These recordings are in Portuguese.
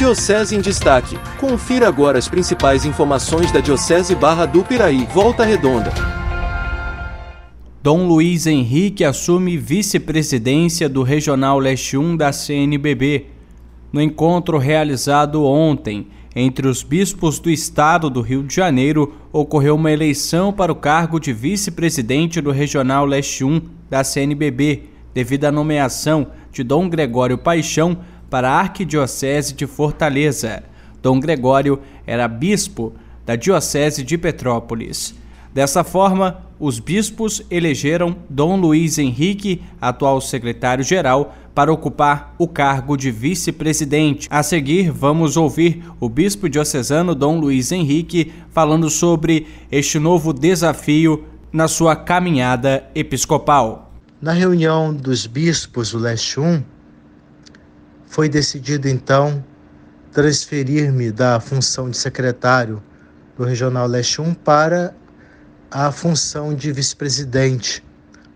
Diocese em Destaque. Confira agora as principais informações da Diocese Barra do Piraí, Volta Redonda. Dom Luiz Henrique assume vice-presidência do Regional Leste 1 da CNBB. No encontro realizado ontem entre os bispos do estado do Rio de Janeiro, ocorreu uma eleição para o cargo de vice-presidente do Regional Leste 1 da CNBB, devido à nomeação de Dom Gregório Paixão para a Arquidiocese de Fortaleza. Dom Gregório era bispo da Diocese de Petrópolis. Dessa forma, os bispos elegeram Dom Luiz Henrique, atual secretário-geral, para ocupar o cargo de vice-presidente. A seguir, vamos ouvir o bispo diocesano Dom Luiz Henrique falando sobre este novo desafio na sua caminhada episcopal. Na reunião dos bispos do Leste 1, foi decidido então transferir-me da função de secretário do Regional Leste 1 para a função de vice-presidente,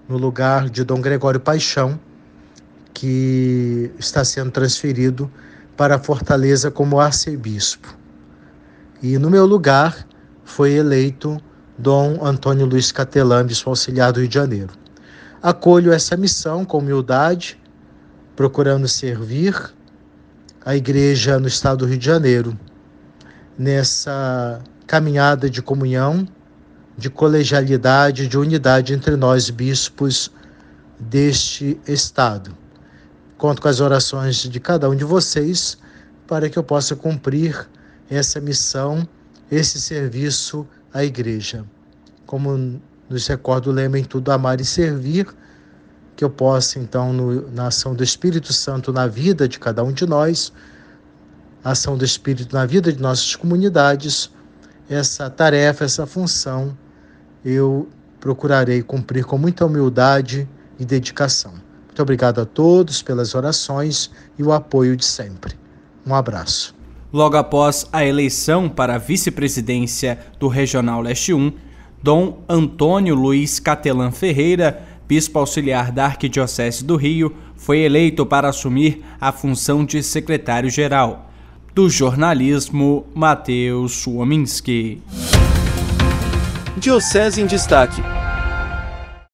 no lugar de Dom Gregório Paixão, que está sendo transferido para Fortaleza como arcebispo. E no meu lugar foi eleito Dom Antônio Luiz Catelã, bispo auxiliar do Rio de Janeiro. Acolho essa missão com humildade procurando servir a igreja no estado do Rio de Janeiro, nessa caminhada de comunhão, de colegialidade, de unidade entre nós, bispos deste estado. Conto com as orações de cada um de vocês para que eu possa cumprir essa missão, esse serviço à igreja. Como nos recorda o lema em tudo amar e servir, que eu possa, então, no, na ação do Espírito Santo na vida de cada um de nós, a ação do Espírito na vida de nossas comunidades, essa tarefa, essa função, eu procurarei cumprir com muita humildade e dedicação. Muito obrigado a todos pelas orações e o apoio de sempre. Um abraço. Logo após a eleição para a vice-presidência do Regional Leste 1, Dom Antônio Luiz Catelan Ferreira bispo auxiliar da Arquidiocese do Rio, foi eleito para assumir a função de secretário-geral. Do jornalismo, Matheus Suominski. Diocese em Destaque